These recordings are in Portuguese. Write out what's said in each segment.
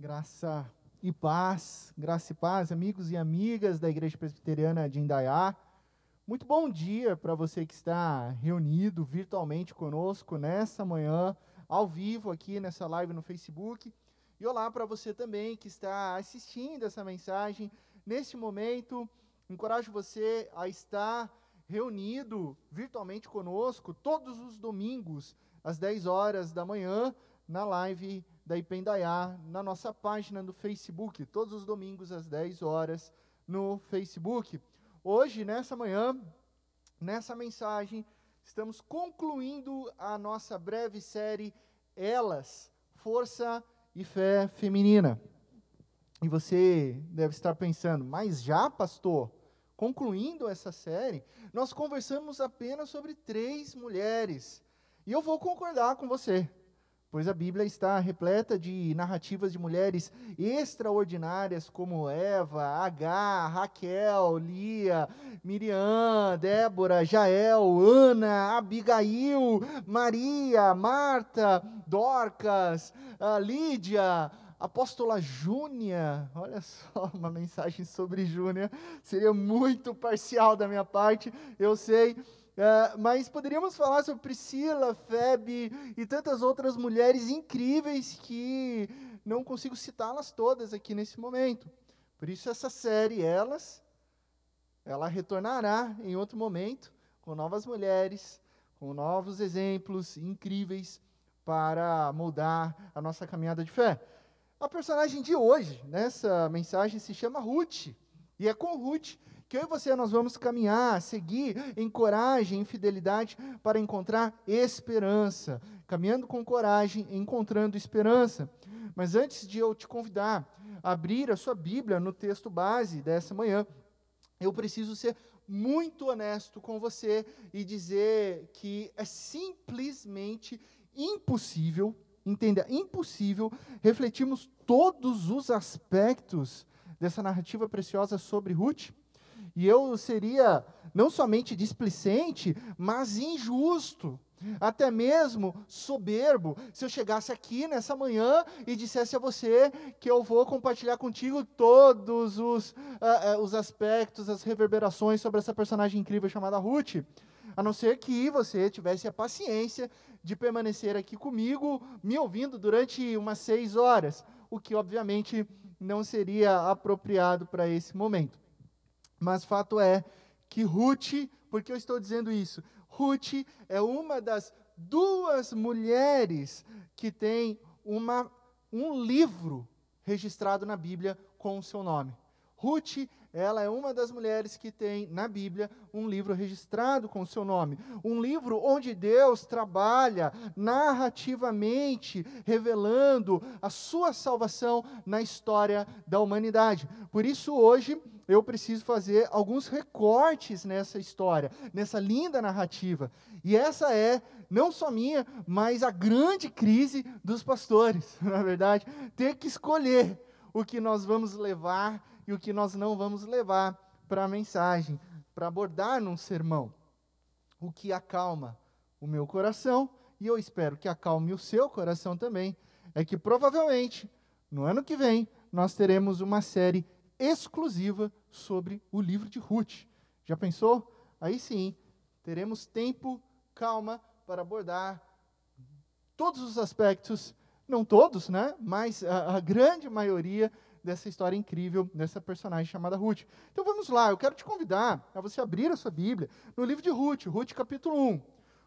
Graça e paz, graça e paz, amigos e amigas da Igreja Presbiteriana de Indaiá. Muito bom dia para você que está reunido virtualmente conosco nessa manhã, ao vivo aqui nessa live no Facebook. E olá para você também que está assistindo essa mensagem neste momento. Encorajo você a estar reunido virtualmente conosco todos os domingos às 10 horas da manhã na live da Ipendaiá, na nossa página do Facebook, todos os domingos às 10 horas no Facebook. Hoje, nessa manhã, nessa mensagem, estamos concluindo a nossa breve série Elas, Força e Fé Feminina. E você deve estar pensando, mas já, pastor? Concluindo essa série, nós conversamos apenas sobre três mulheres. E eu vou concordar com você pois a Bíblia está repleta de narrativas de mulheres extraordinárias como Eva, Agar, Raquel, Lia, Miriam, Débora, Jael, Ana, Abigail, Maria, Marta, Dorcas, Lídia, Apóstola Júnia, olha só, uma mensagem sobre Júnia, seria muito parcial da minha parte, eu sei, Uh, mas poderíamos falar sobre Priscila, Febe e tantas outras mulheres incríveis que não consigo citá-las todas aqui nesse momento. Por isso essa série, elas, ela retornará em outro momento com novas mulheres, com novos exemplos incríveis para moldar a nossa caminhada de fé. A personagem de hoje, nessa mensagem, se chama Ruth. E é com Ruth que eu e você nós vamos caminhar, seguir em coragem, em fidelidade para encontrar esperança, caminhando com coragem, encontrando esperança. Mas antes de eu te convidar a abrir a sua Bíblia no texto base dessa manhã, eu preciso ser muito honesto com você e dizer que é simplesmente impossível, entenda, impossível refletirmos todos os aspectos dessa narrativa preciosa sobre Ruth e eu seria não somente displicente, mas injusto, até mesmo soberbo, se eu chegasse aqui nessa manhã e dissesse a você que eu vou compartilhar contigo todos os, uh, uh, os aspectos, as reverberações sobre essa personagem incrível chamada Ruth. A não ser que você tivesse a paciência de permanecer aqui comigo, me ouvindo durante umas seis horas, o que obviamente não seria apropriado para esse momento. Mas fato é que Ruth, por que eu estou dizendo isso? Ruth é uma das duas mulheres que tem uma, um livro registrado na Bíblia com o seu nome. Ruth ela é uma das mulheres que tem na Bíblia um livro registrado com o seu nome. Um livro onde Deus trabalha narrativamente, revelando a sua salvação na história da humanidade. Por isso, hoje, eu preciso fazer alguns recortes nessa história, nessa linda narrativa. E essa é, não só minha, mas a grande crise dos pastores, na verdade, ter que escolher o que nós vamos levar e o que nós não vamos levar para a mensagem, para abordar num sermão. O que acalma o meu coração, e eu espero que acalme o seu coração também, é que provavelmente, no ano que vem, nós teremos uma série exclusiva sobre o livro de Ruth. Já pensou? Aí sim, teremos tempo, calma, para abordar todos os aspectos, não todos, né? Mas a, a grande maioria dessa história incrível, dessa personagem chamada Ruth. Então vamos lá, eu quero te convidar a você abrir a sua Bíblia no livro de Ruth, Ruth capítulo 1.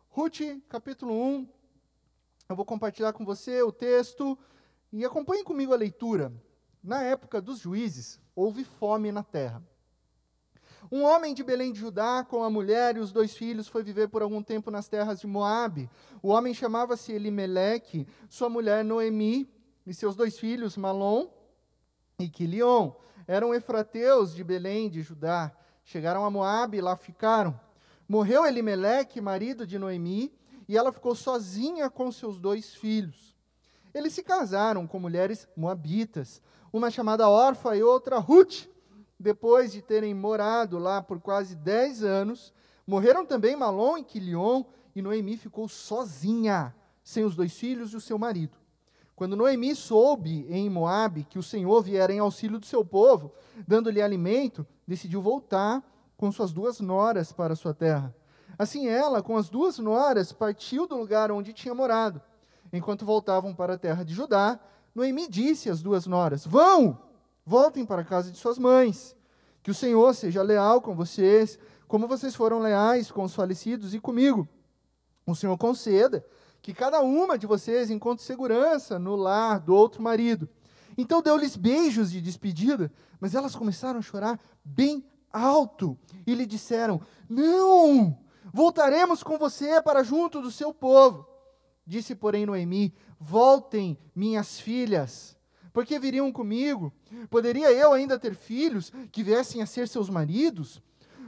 Ruth capítulo 1, eu vou compartilhar com você o texto e acompanhe comigo a leitura. Na época dos juízes, houve fome na terra. Um homem de Belém de Judá, com a mulher e os dois filhos, foi viver por algum tempo nas terras de Moabe. O homem chamava-se Elimeleque, sua mulher Noemi e seus dois filhos, Malom e Quilion. Eram efrateus de Belém de Judá. Chegaram a Moabe e lá ficaram. Morreu Elimeleque, marido de Noemi, e ela ficou sozinha com seus dois filhos. Eles se casaram com mulheres moabitas, uma chamada Orfa e outra Ruth. Depois de terem morado lá por quase dez anos, morreram também Malom e Quilion, e Noemi ficou sozinha, sem os dois filhos e o seu marido. Quando Noemi soube em Moabe que o Senhor viera em auxílio do seu povo, dando-lhe alimento, decidiu voltar com suas duas noras para sua terra. Assim ela, com as duas noras, partiu do lugar onde tinha morado. Enquanto voltavam para a terra de Judá, Noemi disse às duas noras: Vão, voltem para a casa de suas mães. Que o Senhor seja leal com vocês, como vocês foram leais com os falecidos e comigo. O Senhor conceda que cada uma de vocês encontre segurança no lar do outro marido. Então deu-lhes beijos de despedida, mas elas começaram a chorar bem alto e lhe disseram: Não, voltaremos com você para junto do seu povo. Disse, porém, Noemi: Voltem, minhas filhas, porque viriam comigo. Poderia eu ainda ter filhos que viessem a ser seus maridos?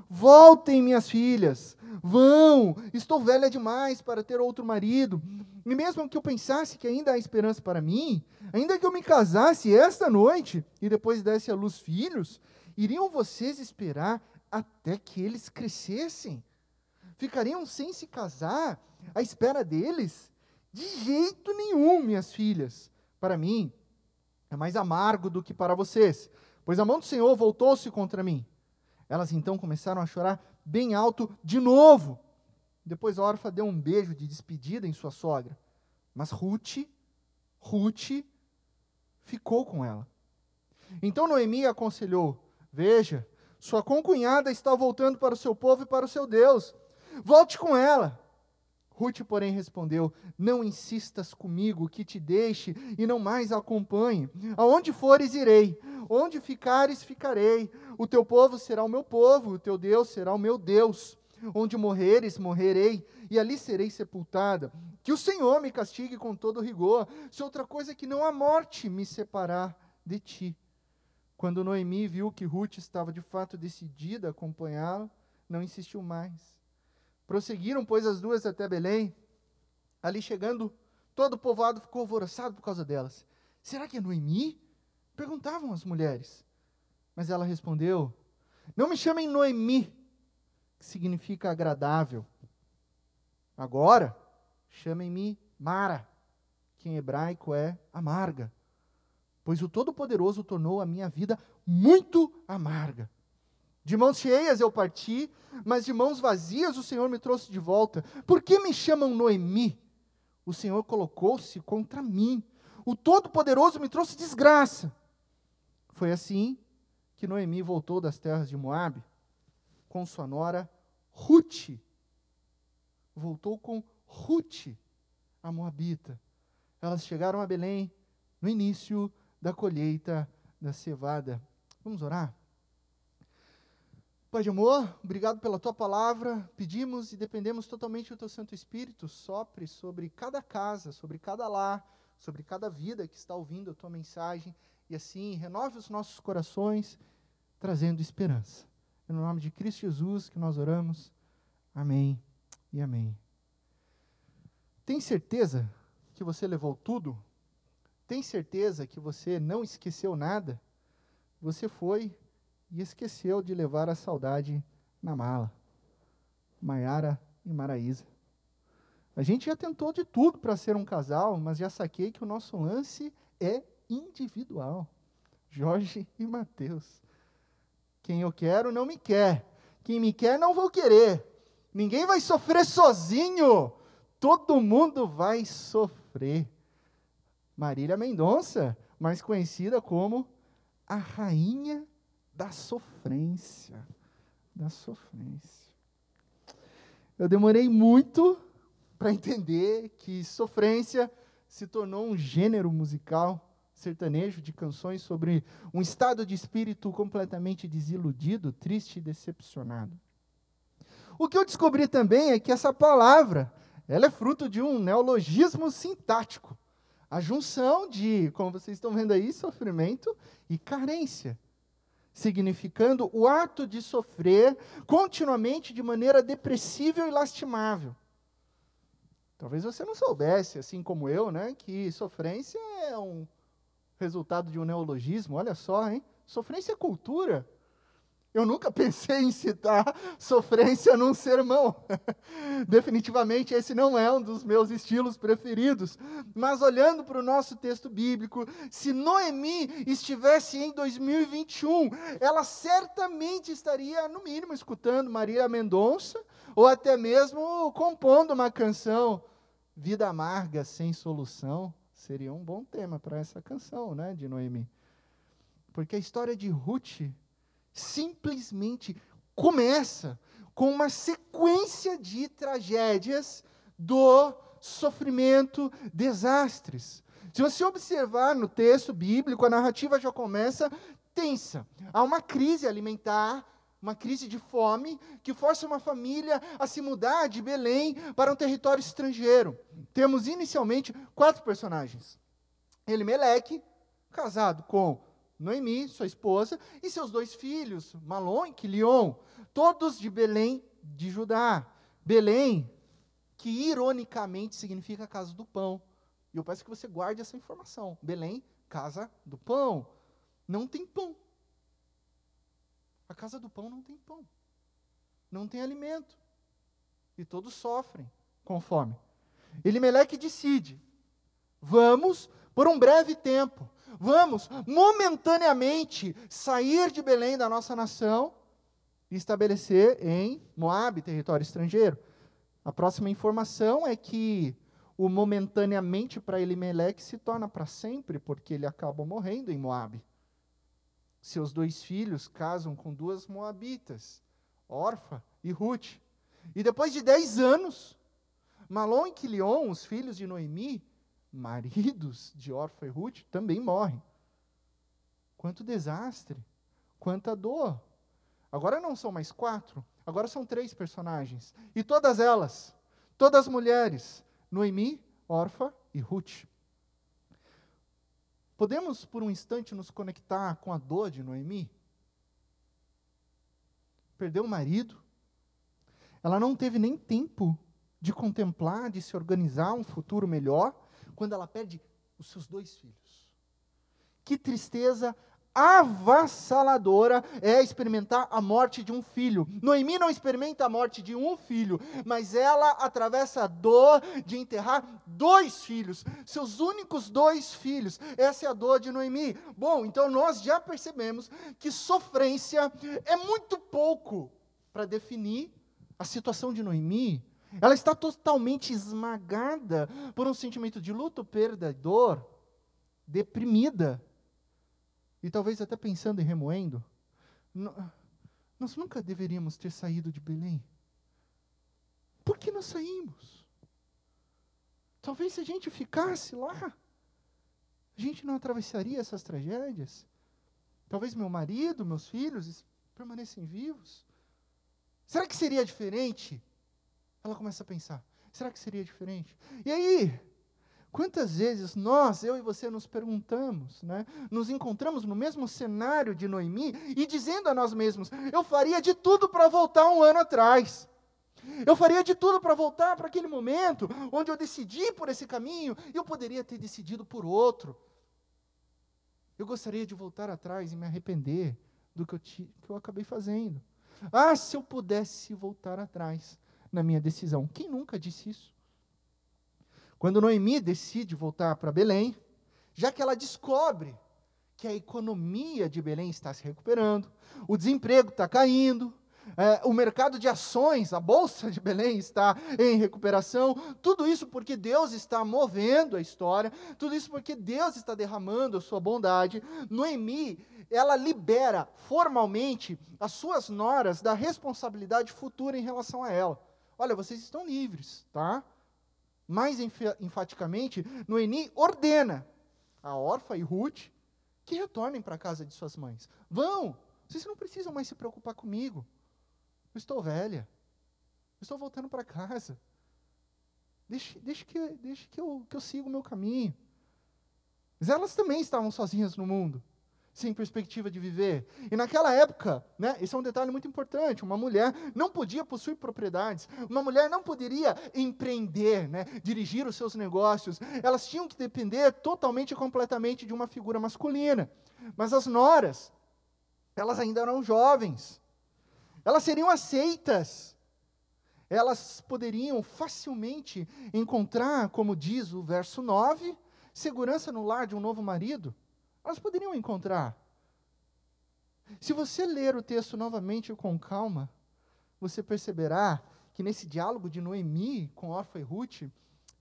Voltem, minhas filhas, vão, estou velha demais para ter outro marido. E mesmo que eu pensasse que ainda há esperança para mim, ainda que eu me casasse esta noite e depois desse à luz filhos, iriam vocês esperar até que eles crescessem? Ficariam sem se casar à espera deles? De jeito nenhum, minhas filhas. Para mim, é mais amargo do que para vocês, pois a mão do Senhor voltou-se contra mim. Elas então começaram a chorar bem alto de novo. Depois a órfã deu um beijo de despedida em sua sogra. Mas Ruth, Ruth ficou com ela. Então Noemi aconselhou: Veja, sua concunhada está voltando para o seu povo e para o seu Deus. Volte com ela. Ruth, porém, respondeu: Não insistas comigo que te deixe e não mais acompanhe. Aonde fores, irei. Onde ficares, ficarei. O teu povo será o meu povo, o teu Deus será o meu Deus. Onde morreres, morrerei, e ali serei sepultada. Que o Senhor me castigue com todo rigor, se outra coisa que não a morte me separar de ti. Quando Noemi viu que Ruth estava de fato decidida a acompanhá-lo, não insistiu mais. Prosseguiram, pois, as duas até Belém. Ali chegando, todo o povoado ficou alvoroçado por causa delas. Será que é Noemi? Perguntavam as mulheres. Mas ela respondeu: Não me chamem Noemi, que significa agradável. Agora, chamem-me Mara, que em hebraico é amarga, pois o Todo-Poderoso tornou a minha vida muito amarga. De mãos cheias eu parti, mas de mãos vazias o Senhor me trouxe de volta. Por que me chamam Noemi? O Senhor colocou-se contra mim. O Todo-Poderoso me trouxe desgraça. Foi assim que Noemi voltou das terras de Moabe com sua nora Ruth. Voltou com Ruth, a moabita. Elas chegaram a Belém no início da colheita da cevada. Vamos orar? Pai de amor, obrigado pela tua palavra. Pedimos e dependemos totalmente do teu Santo Espírito. Sopre sobre cada casa, sobre cada lar, sobre cada vida que está ouvindo a tua mensagem. E assim, renove os nossos corações trazendo esperança. É no nome de Cristo Jesus que nós oramos. Amém e amém. Tem certeza que você levou tudo? Tem certeza que você não esqueceu nada? Você foi e esqueceu de levar a saudade na mala. Maiara e Maraísa. A gente já tentou de tudo para ser um casal, mas já saquei que o nosso lance é individual. Jorge e Mateus. Quem eu quero não me quer. Quem me quer não vou querer. Ninguém vai sofrer sozinho. Todo mundo vai sofrer. Marília Mendonça, mais conhecida como a rainha da sofrência. Da sofrência. Eu demorei muito para entender que sofrência se tornou um gênero musical sertanejo de canções sobre um estado de espírito completamente desiludido, triste e decepcionado. O que eu descobri também é que essa palavra, ela é fruto de um neologismo sintático. A junção de, como vocês estão vendo aí, sofrimento e carência, significando o ato de sofrer continuamente de maneira depressível e lastimável. Talvez você não soubesse, assim como eu, né, que sofrência é um resultado de um neologismo, olha só, hein? Sofrência é cultura. Eu nunca pensei em citar sofrência num sermão. Definitivamente esse não é um dos meus estilos preferidos. Mas olhando para o nosso texto bíblico, se Noemi estivesse em 2021, ela certamente estaria, no mínimo, escutando Maria Mendonça, ou até mesmo compondo uma canção. Vida amarga sem solução seria um bom tema para essa canção, né, de Noemi. Porque a história de Ruth simplesmente começa com uma sequência de tragédias do sofrimento, desastres. Se você observar no texto bíblico, a narrativa já começa tensa. Há uma crise alimentar, uma crise de fome, que força uma família a se mudar de Belém para um território estrangeiro. Temos inicialmente quatro personagens: Elimeleque, casado com Noemi, sua esposa, e seus dois filhos, Malom e Quilion, todos de Belém de Judá. Belém, que ironicamente significa casa do pão. E eu peço que você guarde essa informação. Belém, casa do pão. Não tem pão. A casa do pão não tem pão. Não tem alimento. E todos sofrem com fome. Elimeleque decide: vamos por um breve tempo vamos momentaneamente sair de Belém, da nossa nação, e estabelecer em Moab, território estrangeiro. A próxima informação é que o momentaneamente para Elimelec se torna para sempre, porque ele acaba morrendo em Moab. Seus dois filhos casam com duas moabitas, Orfa e Ruth. E depois de dez anos, Malom e Quilion, os filhos de Noemi, maridos de Orfa e Ruth também morrem. Quanto desastre, quanta dor. Agora não são mais quatro, agora são três personagens. E todas elas, todas mulheres, Noemi, Orfa e Ruth. Podemos, por um instante, nos conectar com a dor de Noemi? Perdeu o marido, ela não teve nem tempo de contemplar, de se organizar um futuro melhor quando ela perde os seus dois filhos. Que tristeza avassaladora é experimentar a morte de um filho. Noemi não experimenta a morte de um filho, mas ela atravessa a dor de enterrar dois filhos, seus únicos dois filhos. Essa é a dor de Noemi. Bom, então nós já percebemos que sofrência é muito pouco para definir a situação de Noemi ela está totalmente esmagada por um sentimento de luto, perda, dor, deprimida. E talvez até pensando e remoendo. Nós nunca deveríamos ter saído de Belém. Por que nós saímos? Talvez se a gente ficasse lá, a gente não atravessaria essas tragédias. Talvez meu marido, meus filhos permanecem vivos. Será que seria diferente? Ela começa a pensar: será que seria diferente? E aí, quantas vezes nós, eu e você, nos perguntamos, né? nos encontramos no mesmo cenário de Noemi e dizendo a nós mesmos: eu faria de tudo para voltar um ano atrás. Eu faria de tudo para voltar para aquele momento onde eu decidi por esse caminho e eu poderia ter decidido por outro. Eu gostaria de voltar atrás e me arrepender do que eu, que eu acabei fazendo. Ah, se eu pudesse voltar atrás na minha decisão. Quem nunca disse isso? Quando Noemi decide voltar para Belém, já que ela descobre que a economia de Belém está se recuperando, o desemprego está caindo, é, o mercado de ações, a bolsa de Belém está em recuperação. Tudo isso porque Deus está movendo a história, tudo isso porque Deus está derramando a sua bondade. Noemi, ela libera formalmente as suas noras da responsabilidade futura em relação a ela. Olha, vocês estão livres, tá? Mais enfaticamente, Noemi ordena a Orfa e Ruth que retornem para a casa de suas mães. Vão! Vocês não precisam mais se preocupar comigo. Eu estou velha. Eu estou voltando para casa. Deixe, deixe, que, deixe que, eu, que eu siga o meu caminho. Mas elas também estavam sozinhas no mundo sem perspectiva de viver. E naquela época, né, esse é um detalhe muito importante, uma mulher não podia possuir propriedades, uma mulher não poderia empreender, né, dirigir os seus negócios, elas tinham que depender totalmente e completamente de uma figura masculina. Mas as noras, elas ainda eram jovens, elas seriam aceitas. Elas poderiam facilmente encontrar, como diz o verso 9, segurança no lar de um novo marido. Elas poderiam encontrar. Se você ler o texto novamente com calma, você perceberá que nesse diálogo de Noemi com Orfa e Ruth,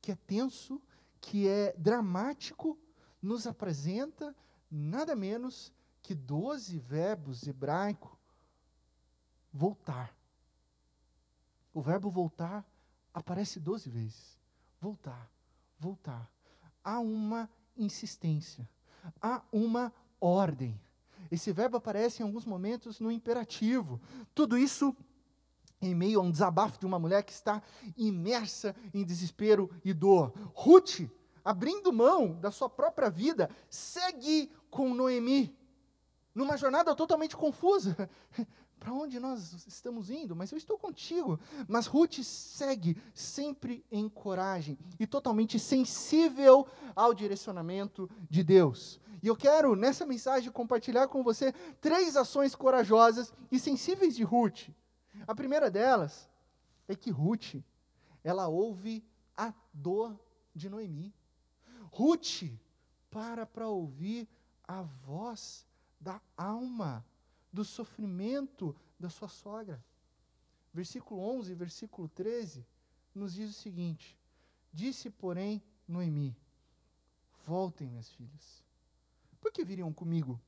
que é tenso, que é dramático, nos apresenta nada menos que doze verbos hebraicos voltar. O verbo voltar aparece doze vezes. Voltar, voltar. Há uma insistência, há uma ordem. Esse verbo aparece em alguns momentos no imperativo. Tudo isso em meio a um desabafo de uma mulher que está imersa em desespero e dor. Ruth, abrindo mão da sua própria vida, segue com Noemi, numa jornada totalmente confusa. Para onde nós estamos indo? Mas eu estou contigo. Mas Ruth segue sempre em coragem e totalmente sensível ao direcionamento de Deus. E eu quero, nessa mensagem, compartilhar com você três ações corajosas e sensíveis de Ruth. A primeira delas é que Ruth, ela ouve a dor de Noemi. Ruth para para ouvir a voz da alma, do sofrimento da sua sogra. Versículo 11, versículo 13, nos diz o seguinte: Disse, porém, Noemi: Voltem, minhas filhas. Por que viriam comigo?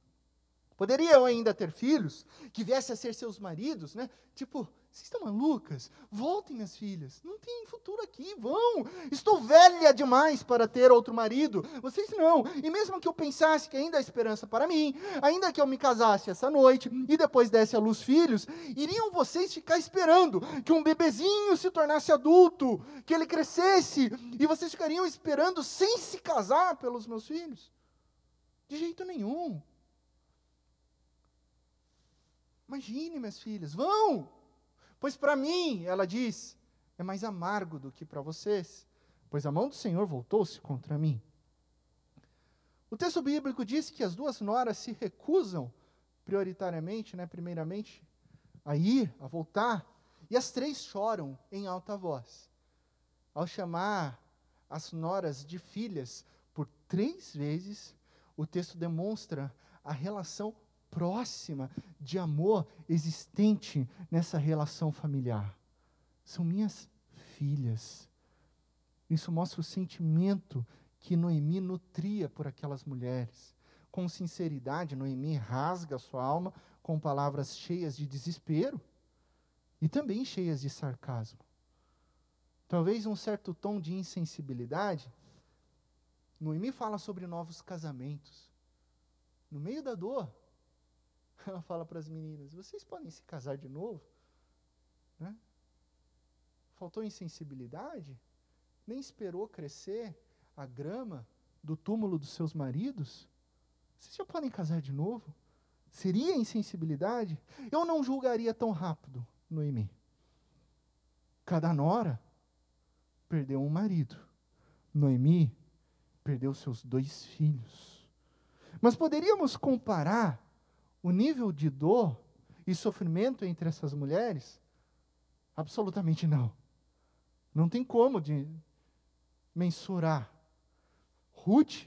Poderiam ainda ter filhos que viessem a ser seus maridos, né? Tipo, vocês estão malucas? Voltem, minhas filhas. Não tem futuro aqui, vão. Estou velha demais para ter outro marido. Vocês não. E mesmo que eu pensasse que ainda há esperança para mim, ainda que eu me casasse essa noite e depois desse à luz filhos, iriam vocês ficar esperando que um bebezinho se tornasse adulto, que ele crescesse, e vocês ficariam esperando sem se casar pelos meus filhos? De jeito nenhum. Imagine, minhas filhas, vão! Pois para mim, ela diz, é mais amargo do que para vocês, pois a mão do Senhor voltou-se contra mim. O texto bíblico diz que as duas noras se recusam, prioritariamente, né, primeiramente, a ir, a voltar, e as três choram em alta voz. Ao chamar as noras de filhas por três vezes, o texto demonstra a relação próxima de amor existente nessa relação familiar. São minhas filhas. Isso mostra o sentimento que Noemi nutria por aquelas mulheres. Com sinceridade, Noemi rasga sua alma com palavras cheias de desespero e também cheias de sarcasmo. Talvez um certo tom de insensibilidade. Noemi fala sobre novos casamentos. No meio da dor, ela fala para as meninas: vocês podem se casar de novo? Né? Faltou insensibilidade? Nem esperou crescer a grama do túmulo dos seus maridos? Vocês já podem casar de novo? Seria insensibilidade? Eu não julgaria tão rápido, Noemi. Cada nora perdeu um marido. Noemi perdeu seus dois filhos. Mas poderíamos comparar o nível de dor e sofrimento entre essas mulheres? Absolutamente não. Não tem como de mensurar. Ruth,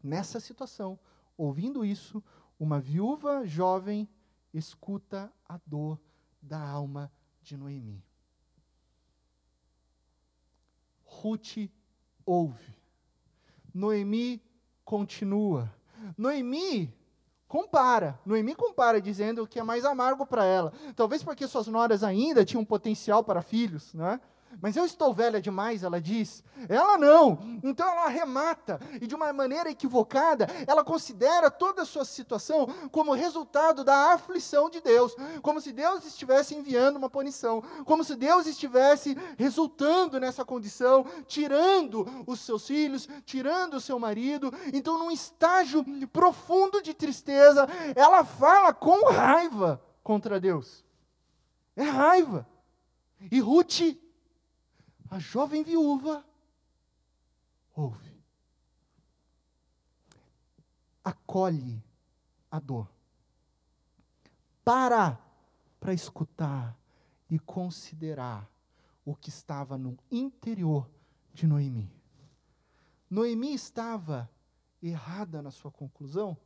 nessa situação, ouvindo isso, uma viúva jovem escuta a dor da alma de Noemi. Ruth ouve. Noemi continua. Noemi compara. Noemi compara, dizendo que é mais amargo para ela. Talvez porque suas noras ainda tinham potencial para filhos, né? Mas eu estou velha demais, ela diz. Ela não. Então ela arremata e de uma maneira equivocada, ela considera toda a sua situação como resultado da aflição de Deus, como se Deus estivesse enviando uma punição, como se Deus estivesse resultando nessa condição, tirando os seus filhos, tirando o seu marido. Então, num estágio profundo de tristeza, ela fala com raiva contra Deus. É raiva. E Ruth a jovem viúva ouve, acolhe a dor, para para escutar e considerar o que estava no interior de Noemi. Noemi estava errada na sua conclusão?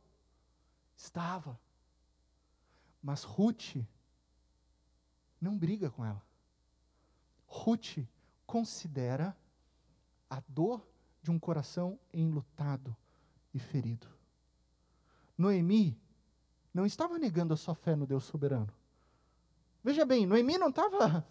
Estava. Mas Ruth não briga com ela. Ruth considera a dor de um coração enlutado e ferido. Noemi não estava negando a sua fé no Deus soberano. Veja bem, Noemi não estava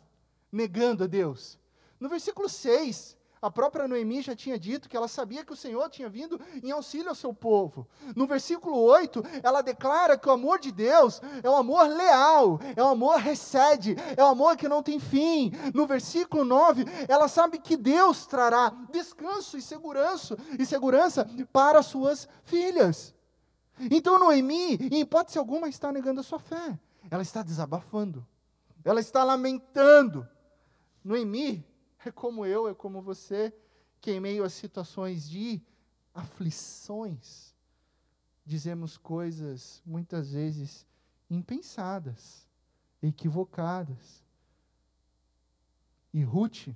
negando a Deus. No versículo 6, a própria Noemi já tinha dito que ela sabia que o Senhor tinha vindo em auxílio ao seu povo. No versículo 8, ela declara que o amor de Deus é um amor leal, é um amor recede, é um amor que não tem fim. No versículo 9, ela sabe que Deus trará descanso e segurança, e segurança para suas filhas. Então Noemi, em hipótese alguma, está negando a sua fé. Ela está desabafando. Ela está lamentando. Noemi é como eu, é como você, que em meio a situações de aflições, dizemos coisas muitas vezes impensadas, equivocadas. E Ruth,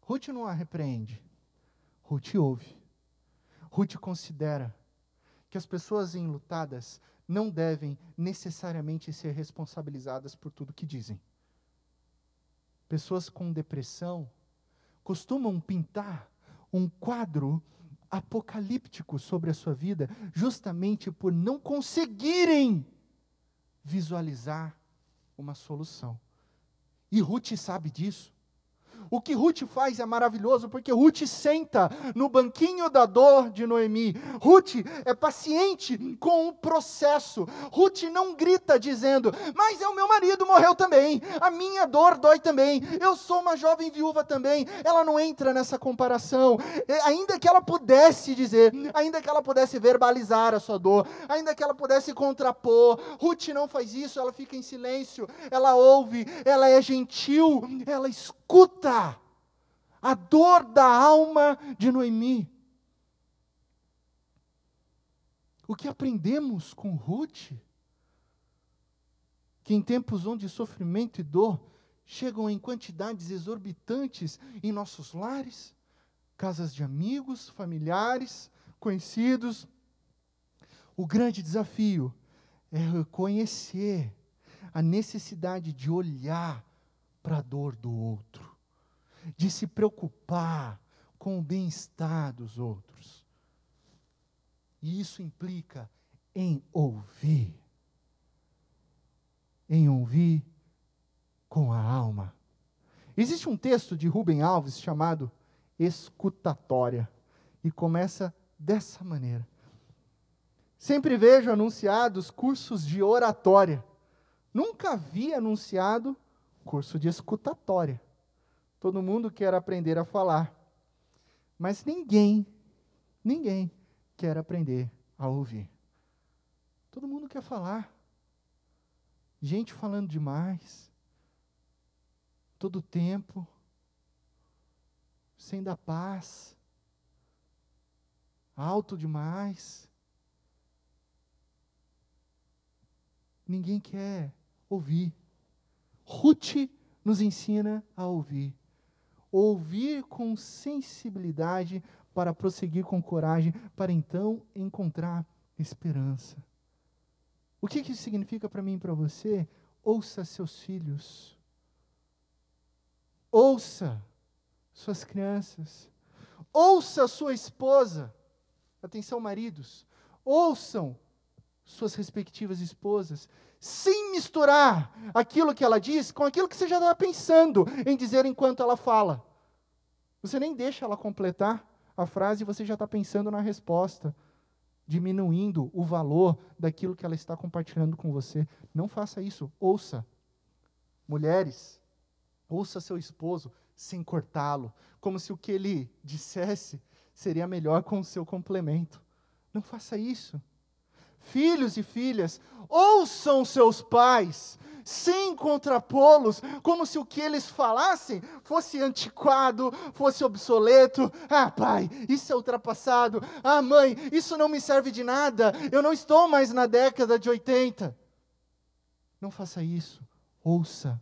Ruth não a repreende, Ruth ouve. Ruth considera que as pessoas enlutadas não devem necessariamente ser responsabilizadas por tudo que dizem pessoas com depressão costumam pintar um quadro apocalíptico sobre a sua vida, justamente por não conseguirem visualizar uma solução. E Ruth sabe disso. O que Ruth faz é maravilhoso, porque Ruth senta no banquinho da dor de Noemi. Ruth é paciente com o processo. Ruth não grita dizendo: Mas é o meu marido morreu também, a minha dor dói também, eu sou uma jovem viúva também. Ela não entra nessa comparação. Ainda que ela pudesse dizer, ainda que ela pudesse verbalizar a sua dor, ainda que ela pudesse contrapor, Ruth não faz isso, ela fica em silêncio, ela ouve, ela é gentil, ela escuta escuta a dor da alma de Noemi. O que aprendemos com Ruth? Que em tempos onde sofrimento e dor chegam em quantidades exorbitantes em nossos lares, casas de amigos, familiares, conhecidos, o grande desafio é reconhecer a necessidade de olhar para a dor do outro, de se preocupar com o bem-estar dos outros. E isso implica em ouvir. Em ouvir com a alma. Existe um texto de Rubem Alves chamado Escutatória, e começa dessa maneira. Sempre vejo anunciados cursos de oratória. Nunca vi anunciado curso de escutatória. Todo mundo quer aprender a falar, mas ninguém, ninguém quer aprender a ouvir. Todo mundo quer falar. Gente falando demais, todo tempo, sem dar paz, alto demais. Ninguém quer ouvir. Ruth nos ensina a ouvir. Ouvir com sensibilidade para prosseguir com coragem, para então encontrar esperança. O que, isso significa para mim e para você? Ouça seus filhos. Ouça suas crianças. Ouça sua esposa. Atenção, maridos. Ouçam suas respectivas esposas sem misturar aquilo que ela diz com aquilo que você já está pensando em dizer enquanto ela fala. Você nem deixa ela completar a frase e você já está pensando na resposta, diminuindo o valor daquilo que ela está compartilhando com você. Não faça isso. Ouça. Mulheres, ouça seu esposo sem cortá-lo, como se o que ele dissesse seria melhor com o seu complemento. Não faça isso. Filhos e filhas, ouçam seus pais, sem contrapô-los, como se o que eles falassem fosse antiquado, fosse obsoleto. Ah, pai, isso é ultrapassado. Ah, mãe, isso não me serve de nada. Eu não estou mais na década de 80. Não faça isso. Ouça.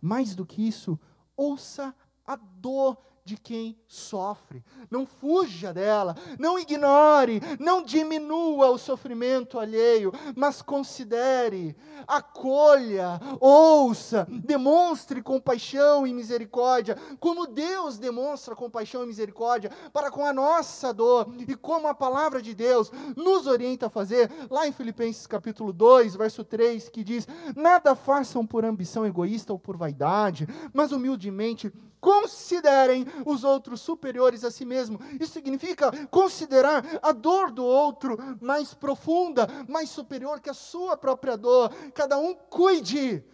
Mais do que isso, ouça a dor de quem sofre. Não fuja dela, não ignore, não diminua o sofrimento alheio, mas considere, acolha, ouça, demonstre compaixão e misericórdia, como Deus demonstra compaixão e misericórdia para com a nossa dor e como a palavra de Deus nos orienta a fazer, lá em Filipenses capítulo 2, verso 3, que diz: Nada façam por ambição egoísta ou por vaidade, mas humildemente considerem os outros superiores a si mesmo. Isso significa considerar a dor do outro mais profunda, mais superior que a sua própria dor. Cada um cuide.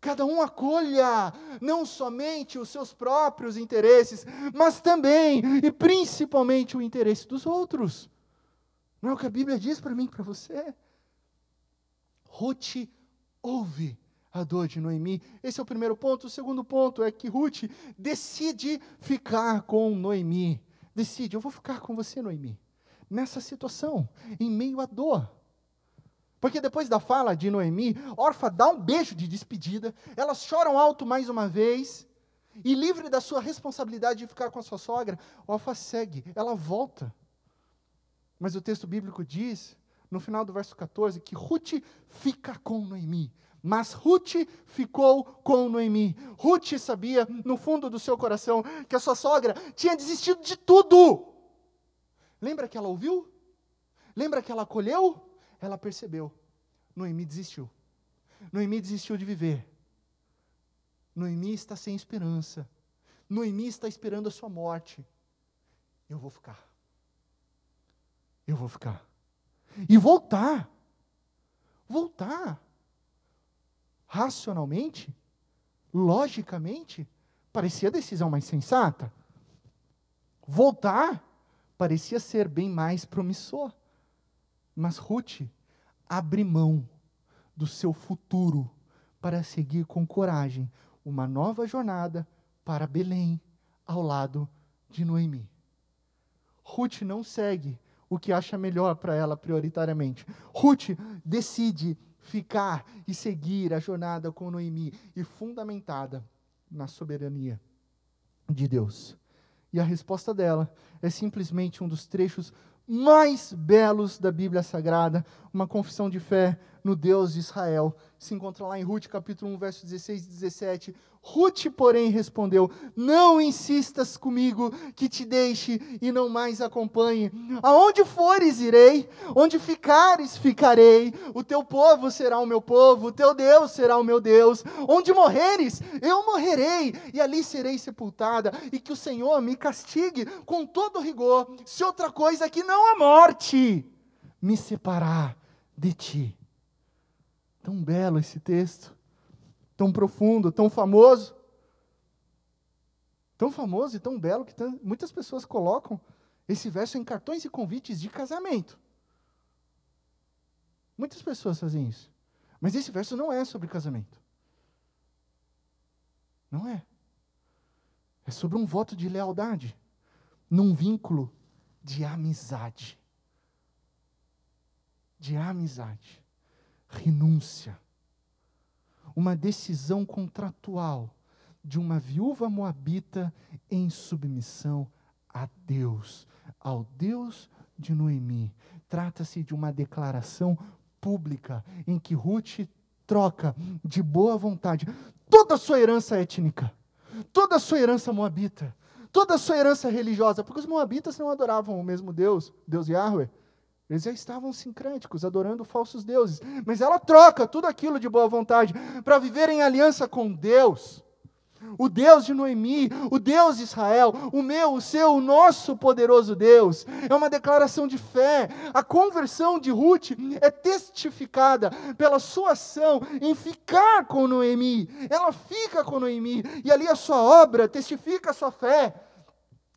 Cada um acolha não somente os seus próprios interesses, mas também e principalmente o interesse dos outros. Não é o que a Bíblia diz para mim e para você? Ruth ouve a dor de Noemi. Esse é o primeiro ponto. O segundo ponto é que Ruth decide ficar com Noemi. Decide, eu vou ficar com você, Noemi, nessa situação, em meio à dor. Porque depois da fala de Noemi, Orfa dá um beijo de despedida, elas choram alto mais uma vez, e livre da sua responsabilidade de ficar com a sua sogra, Orfa segue, ela volta. Mas o texto bíblico diz, no final do verso 14, que Ruth fica com Noemi. Mas Ruth ficou com Noemi. Ruth sabia, no fundo do seu coração, que a sua sogra tinha desistido de tudo. Lembra que ela ouviu? Lembra que ela acolheu? Ela percebeu. Noemi desistiu. Noemi desistiu de viver. Noemi está sem esperança. Noemi está esperando a sua morte. Eu vou ficar. Eu vou ficar. E voltar. Voltar racionalmente, logicamente, parecia a decisão mais sensata. Voltar parecia ser bem mais promissor. Mas Ruth abre mão do seu futuro para seguir com coragem uma nova jornada para Belém, ao lado de Noemi. Ruth não segue o que acha melhor para ela prioritariamente. Ruth decide ficar e seguir a jornada com Noemi e fundamentada na soberania de Deus. E a resposta dela é simplesmente um dos trechos mais belos da Bíblia Sagrada, uma confissão de fé no Deus de Israel. Se encontra lá em Ruth capítulo 1, versos 16 e 17. Ruth, porém, respondeu: Não insistas comigo que te deixe e não mais acompanhe. Aonde fores, irei, onde ficares, ficarei. O teu povo será o meu povo, o teu Deus será o meu Deus. Onde morreres, eu morrerei, e ali serei sepultada. E que o Senhor me castigue com todo rigor, se outra coisa que não a morte me separar de ti. Tão belo esse texto tão profundo, tão famoso. Tão famoso e tão belo que muitas pessoas colocam esse verso em cartões e convites de casamento. Muitas pessoas fazem isso. Mas esse verso não é sobre casamento. Não é. É sobre um voto de lealdade, num vínculo de amizade. De amizade. Renúncia uma decisão contratual de uma viúva moabita em submissão a Deus, ao Deus de Noemi. Trata-se de uma declaração pública em que Ruth troca de boa vontade toda a sua herança étnica, toda a sua herança moabita, toda a sua herança religiosa, porque os moabitas não adoravam o mesmo Deus, Deus Yahweh. Eles já estavam sincréticos, adorando falsos deuses. Mas ela troca tudo aquilo de boa vontade para viver em aliança com Deus. O Deus de Noemi, o Deus de Israel, o meu, o seu, o nosso poderoso Deus. É uma declaração de fé. A conversão de Ruth é testificada pela sua ação em ficar com Noemi. Ela fica com Noemi e ali a sua obra testifica a sua fé.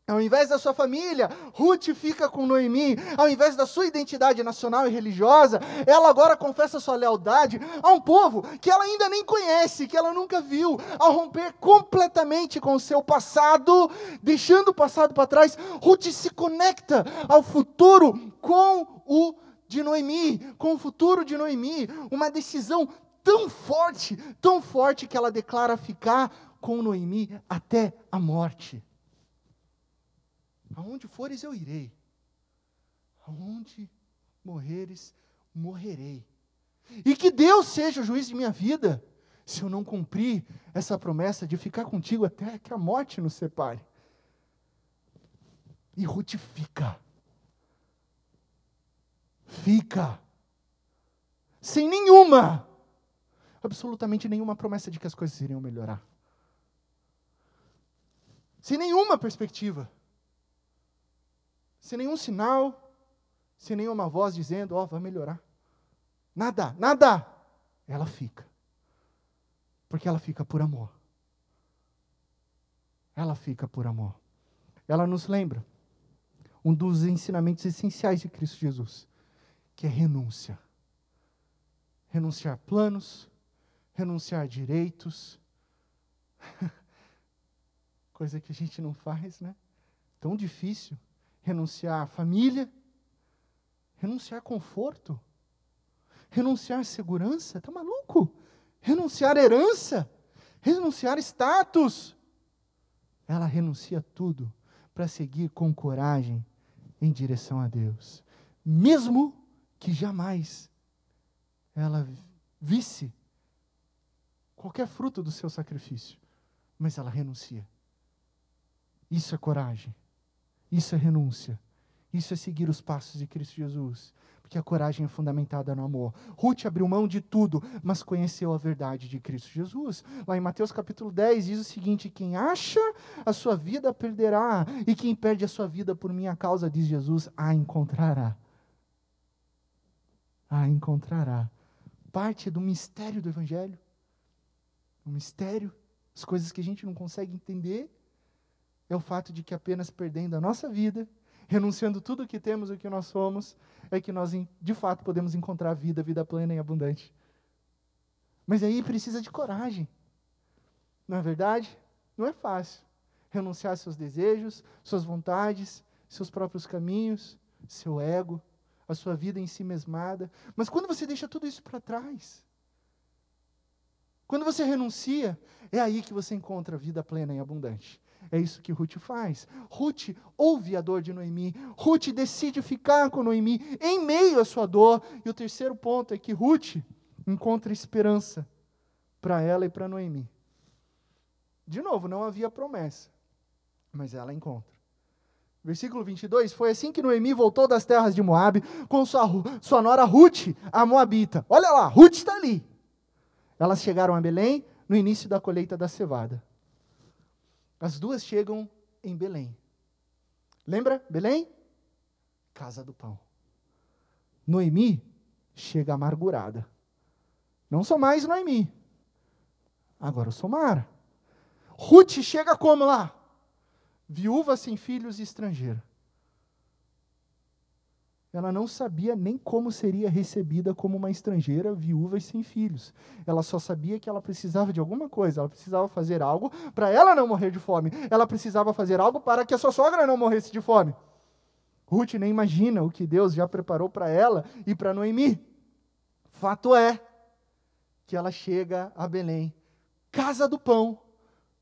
Ao invés da sua família, Ruth fica com Noemi. Ao invés da sua identidade nacional e religiosa, ela agora confessa sua lealdade a um povo que ela ainda nem conhece, que ela nunca viu. Ao romper completamente com o seu passado, deixando o passado para trás, Ruth se conecta ao futuro com o de Noemi, com o futuro de Noemi. Uma decisão tão forte, tão forte que ela declara ficar com Noemi até a morte. Aonde fores eu irei, aonde morreres, morrerei. E que Deus seja o juiz de minha vida, se eu não cumprir essa promessa de ficar contigo até que a morte nos separe. E Ruth fica. Fica. Sem nenhuma, absolutamente nenhuma promessa de que as coisas iriam melhorar. Sem nenhuma perspectiva. Sem nenhum sinal, sem nenhuma voz dizendo, ó, oh, vai melhorar. Nada, nada. Ela fica. Porque ela fica por amor. Ela fica por amor. Ela nos lembra um dos ensinamentos essenciais de Cristo Jesus, que é renúncia. Renunciar planos, renunciar direitos. Coisa que a gente não faz, né? Tão difícil. Renunciar à família, renunciar conforto, renunciar segurança. Tá maluco? Renunciar herança, renunciar status. Ela renuncia tudo para seguir com coragem em direção a Deus, mesmo que jamais ela visse qualquer fruto do seu sacrifício, mas ela renuncia. Isso é coragem, isso é renúncia, isso é seguir os passos de Cristo Jesus, porque a coragem é fundamentada no amor. Ruth abriu mão de tudo, mas conheceu a verdade de Cristo Jesus. Lá em Mateus capítulo 10 diz o seguinte: quem acha a sua vida perderá, e quem perde a sua vida por minha causa, diz Jesus, a encontrará. A encontrará. Parte do mistério do Evangelho. O mistério, as coisas que a gente não consegue entender, é o fato de que apenas perdendo a nossa vida, renunciando tudo o que temos, o que nós somos, é que nós de fato podemos encontrar vida, vida plena e abundante. Mas aí precisa de coragem. Não é verdade? Não é fácil. Renunciar seus desejos, suas vontades, seus próprios caminhos, seu ego, a sua vida em si mesmada. Mas quando você deixa tudo isso para trás, quando você renuncia, é aí que você encontra vida plena e abundante. É isso que Ruth faz. Ruth ouve a dor de Noemi. Ruth decide ficar com Noemi em meio à sua dor. E o terceiro ponto é que Ruth encontra esperança para ela e para Noemi. De novo, não havia promessa, mas ela encontra. Versículo 22, foi assim que Noemi voltou das terras de Moabe com sua, sua nora Ruth, a Moabita. Olha lá, Ruth está ali. Elas chegaram a Belém no início da colheita da cevada. As duas chegam em Belém. Lembra Belém? Casa do pão. Noemi chega amargurada. Não sou mais Noemi. Agora eu sou Mara. Ruth chega como lá? Viúva sem filhos e estrangeira ela não sabia nem como seria recebida como uma estrangeira, viúva e sem filhos. Ela só sabia que ela precisava de alguma coisa, ela precisava fazer algo para ela não morrer de fome. Ela precisava fazer algo para que a sua sogra não morresse de fome. Ruth nem imagina o que Deus já preparou para ela e para Noemi. Fato é que ela chega a Belém, casa do pão,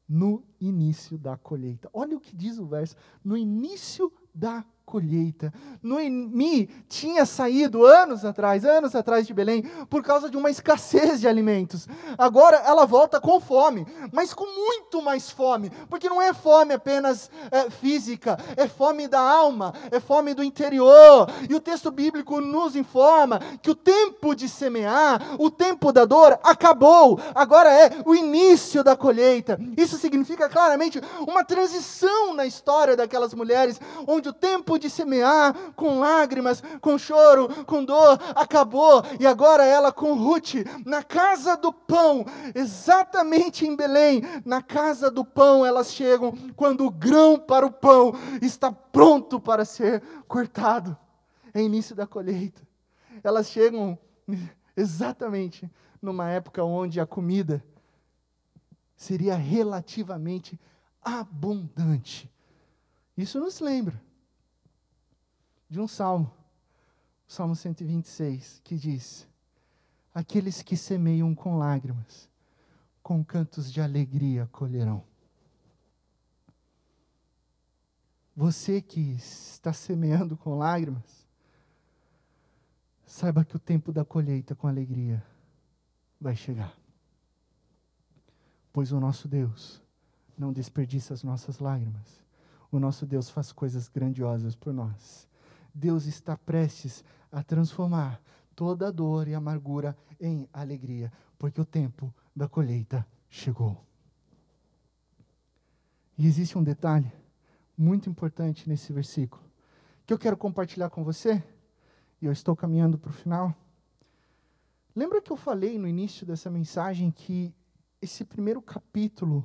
no início da colheita. Olha o que diz o verso: no início da colheita. Noemi tinha saído anos atrás, anos atrás de Belém, por causa de uma escassez de alimentos. Agora ela volta com fome, mas com muito mais fome, porque não é fome apenas é, física, é fome da alma, é fome do interior. E o texto bíblico nos informa que o tempo de semear, o tempo da dor acabou, agora é o início da colheita. Isso significa claramente uma transição na história daquelas mulheres, onde o tempo de semear com lágrimas, com choro, com dor, acabou. E agora ela com Ruth, na casa do pão, exatamente em Belém, na casa do pão elas chegam quando o grão para o pão está pronto para ser cortado. É início da colheita. Elas chegam exatamente numa época onde a comida seria relativamente abundante. Isso nos lembra de um salmo, o Salmo 126, que diz: aqueles que semeiam com lágrimas, com cantos de alegria colherão. Você que está semeando com lágrimas, saiba que o tempo da colheita com alegria vai chegar. Pois o nosso Deus não desperdiça as nossas lágrimas. O nosso Deus faz coisas grandiosas por nós. Deus está prestes a transformar toda a dor e amargura em alegria, porque o tempo da colheita chegou. E existe um detalhe muito importante nesse versículo, que eu quero compartilhar com você, e eu estou caminhando para o final. Lembra que eu falei no início dessa mensagem que esse primeiro capítulo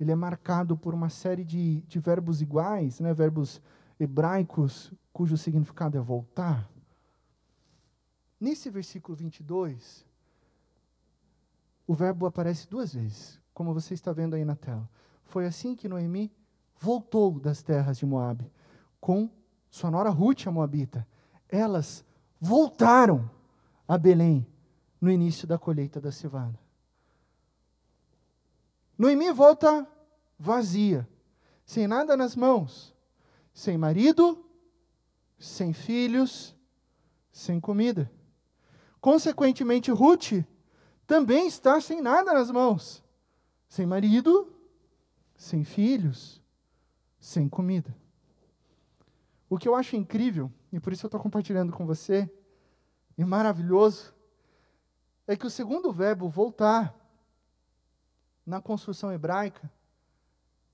ele é marcado por uma série de, de verbos iguais, né, verbos hebraicos, cujo significado é voltar? Nesse versículo 22, o verbo aparece duas vezes, como você está vendo aí na tela. Foi assim que Noemi voltou das terras de Moabe com sua nora Ruth, a moabita. Elas voltaram a Belém no início da colheita da cevada. Noemi volta vazia, sem nada nas mãos, sem marido, sem filhos, sem comida. Consequentemente, Ruth também está sem nada nas mãos, sem marido, sem filhos, sem comida. O que eu acho incrível, e por isso eu estou compartilhando com você, e maravilhoso, é que o segundo verbo, voltar, na construção hebraica,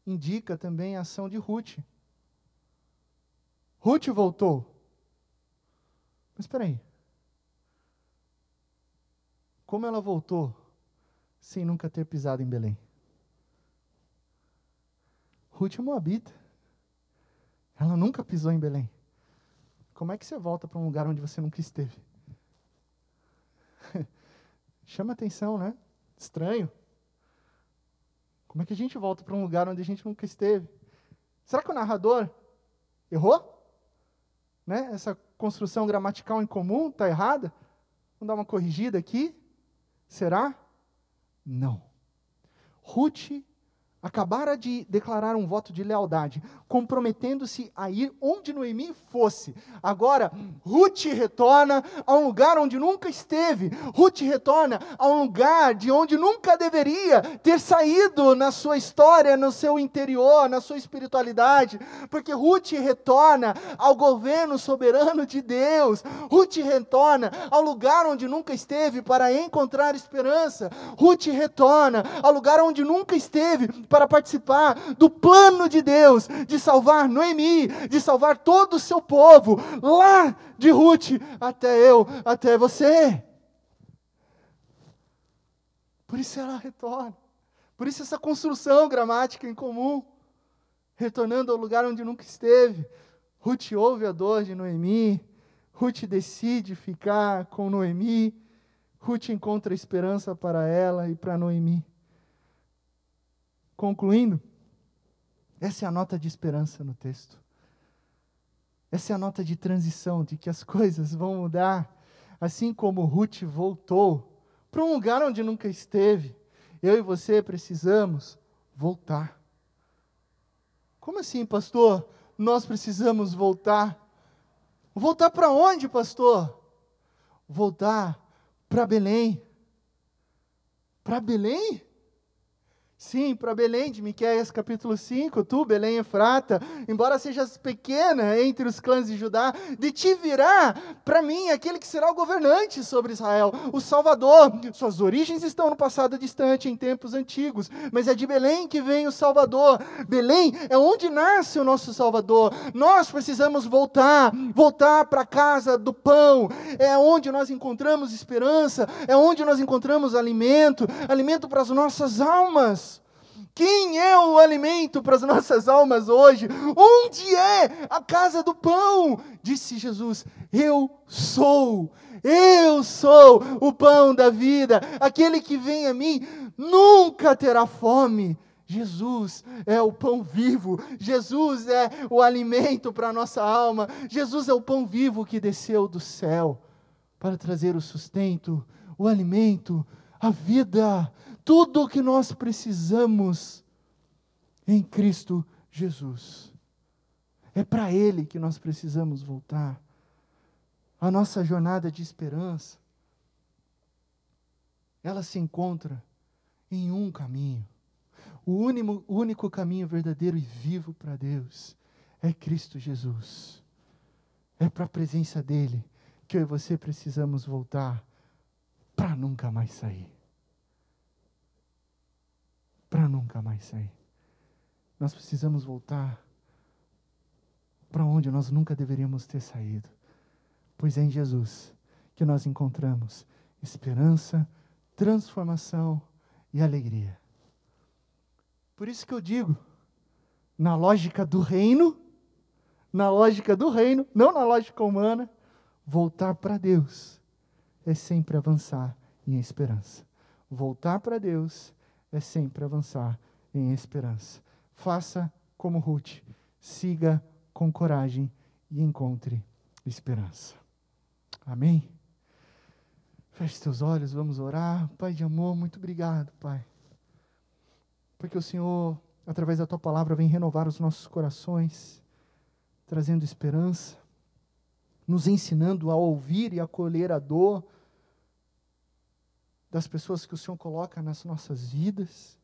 indica também a ação de Ruth. Ruth voltou. Mas espera aí. Como ela voltou sem nunca ter pisado em Belém? Ruth é moabita. Ela nunca pisou em Belém. Como é que você volta para um lugar onde você nunca esteve? Chama atenção, né? Estranho. Como é que a gente volta para um lugar onde a gente nunca esteve? Será que o narrador errou? Né? Essa construção gramatical em comum está errada? Vamos dar uma corrigida aqui? Será? Não. Ruth acabara de declarar um voto de lealdade, comprometendo-se a ir onde Noemi fosse. Agora, Ruth retorna a um lugar onde nunca esteve. Ruth retorna a um lugar de onde nunca deveria ter saído na sua história, no seu interior, na sua espiritualidade, porque Ruth retorna ao governo soberano de Deus. Ruth retorna ao lugar onde nunca esteve para encontrar esperança. Ruth retorna ao lugar onde nunca esteve para participar do plano de Deus de salvar Noemi, de salvar todo o seu povo, lá de Ruth até eu, até você. Por isso ela retorna. Por isso essa construção gramática em comum, retornando ao lugar onde nunca esteve. Ruth ouve a dor de Noemi, Ruth decide ficar com Noemi, Ruth encontra esperança para ela e para Noemi. Concluindo, essa é a nota de esperança no texto. Essa é a nota de transição, de que as coisas vão mudar. Assim como Ruth voltou para um lugar onde nunca esteve, eu e você precisamos voltar. Como assim, pastor? Nós precisamos voltar. Voltar para onde, pastor? Voltar para Belém. Para Belém? Sim, para Belém, de Miqueias capítulo 5, tu, Belém Efrata, embora sejas pequena entre os clãs de Judá, de ti virá para mim aquele que será o governante sobre Israel, o Salvador. Suas origens estão no passado distante, em tempos antigos, mas é de Belém que vem o Salvador. Belém é onde nasce o nosso Salvador. Nós precisamos voltar, voltar para a casa do pão. É onde nós encontramos esperança, é onde nós encontramos alimento, alimento para as nossas almas. Quem é o alimento para as nossas almas hoje? Onde é a casa do pão? Disse Jesus: Eu sou. Eu sou o pão da vida. Aquele que vem a mim nunca terá fome. Jesus é o pão vivo, Jesus é o alimento para a nossa alma, Jesus é o pão vivo que desceu do céu para trazer o sustento, o alimento, a vida, tudo o que nós precisamos em Cristo Jesus. É para Ele que nós precisamos voltar. A nossa jornada de esperança, ela se encontra em um caminho. O único, único caminho verdadeiro e vivo para Deus é Cristo Jesus. É para a presença dEle que eu e você precisamos voltar para nunca mais sair. Para nunca mais sair. Nós precisamos voltar para onde nós nunca deveríamos ter saído. Pois é em Jesus que nós encontramos esperança, transformação e alegria. Por isso que eu digo, na lógica do reino, na lógica do reino, não na lógica humana, voltar para Deus é sempre avançar em esperança. Voltar para Deus é sempre avançar em esperança. Faça como Ruth, siga com coragem e encontre esperança. Amém? Feche seus olhos, vamos orar. Pai de amor, muito obrigado, Pai. Porque o Senhor, através da tua palavra, vem renovar os nossos corações, trazendo esperança, nos ensinando a ouvir e acolher a dor das pessoas que o Senhor coloca nas nossas vidas.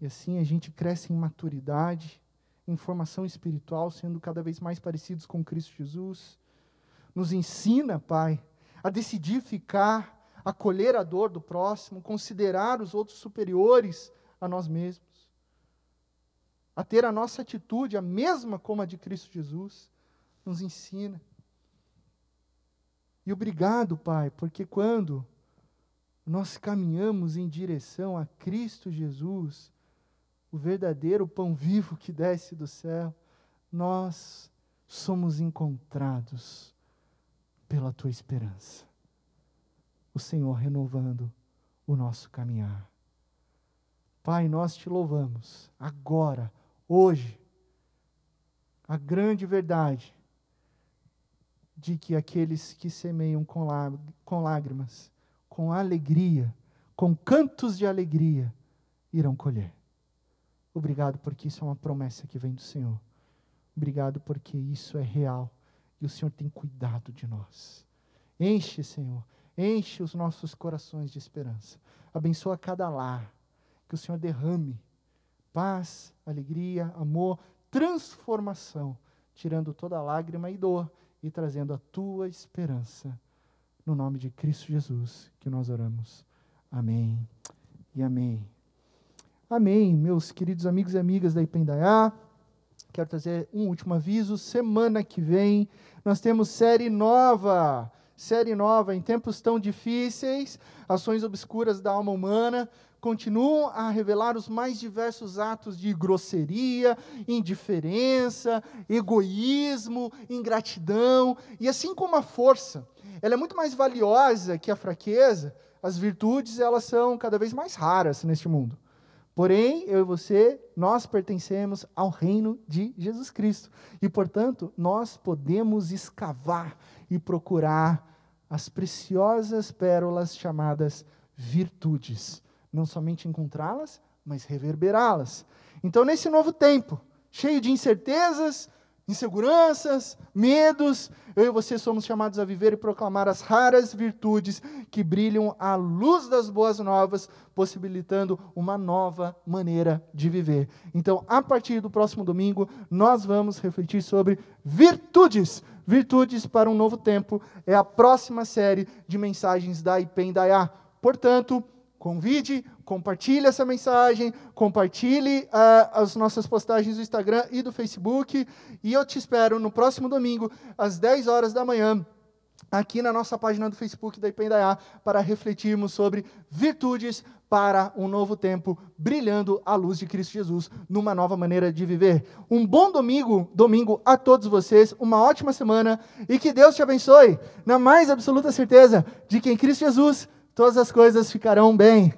E assim a gente cresce em maturidade, em formação espiritual, sendo cada vez mais parecidos com Cristo Jesus. Nos ensina, Pai, a decidir ficar, acolher a dor do próximo, considerar os outros superiores a nós mesmos, a ter a nossa atitude a mesma como a de Cristo Jesus. Nos ensina. E obrigado, Pai, porque quando nós caminhamos em direção a Cristo Jesus, o verdadeiro pão vivo que desce do céu, nós somos encontrados pela tua esperança. O Senhor renovando o nosso caminhar. Pai, nós te louvamos agora, hoje, a grande verdade de que aqueles que semeiam com, lágrimas com alegria, com cantos de alegria, irão colher. Obrigado porque isso é uma promessa que vem do Senhor. Obrigado porque isso é real e o Senhor tem cuidado de nós. Enche, Senhor, enche os nossos corações de esperança. Abençoa cada lar, que o Senhor derrame paz, alegria, amor, transformação, tirando toda lágrima e dor e trazendo a tua esperança no nome de Cristo Jesus que nós oramos. Amém e amém. Amém, meus queridos amigos e amigas da Ipendaiá. Quero trazer um último aviso. Semana que vem nós temos série nova. Série nova em tempos tão difíceis, ações obscuras da alma humana continuam a revelar os mais diversos atos de grosseria, indiferença, egoísmo, ingratidão, e assim como a força, ela é muito mais valiosa que a fraqueza, as virtudes elas são cada vez mais raras neste mundo. Porém, eu e você, nós pertencemos ao reino de Jesus Cristo. E, portanto, nós podemos escavar e procurar as preciosas pérolas chamadas virtudes não somente encontrá-las, mas reverberá-las. Então, nesse novo tempo, cheio de incertezas, inseguranças, medos, eu e você somos chamados a viver e proclamar as raras virtudes que brilham à luz das boas novas, possibilitando uma nova maneira de viver. Então, a partir do próximo domingo, nós vamos refletir sobre virtudes. Virtudes para um novo tempo é a próxima série de mensagens da Ipendaiá. Portanto, Convide, compartilhe essa mensagem, compartilhe uh, as nossas postagens do Instagram e do Facebook. E eu te espero no próximo domingo, às 10 horas da manhã, aqui na nossa página do Facebook da Ipendaiá, para refletirmos sobre virtudes para um novo tempo, brilhando a luz de Cristo Jesus numa nova maneira de viver. Um bom domingo, domingo a todos vocês, uma ótima semana e que Deus te abençoe, na mais absoluta certeza de que em Cristo Jesus todas as coisas ficarão bem.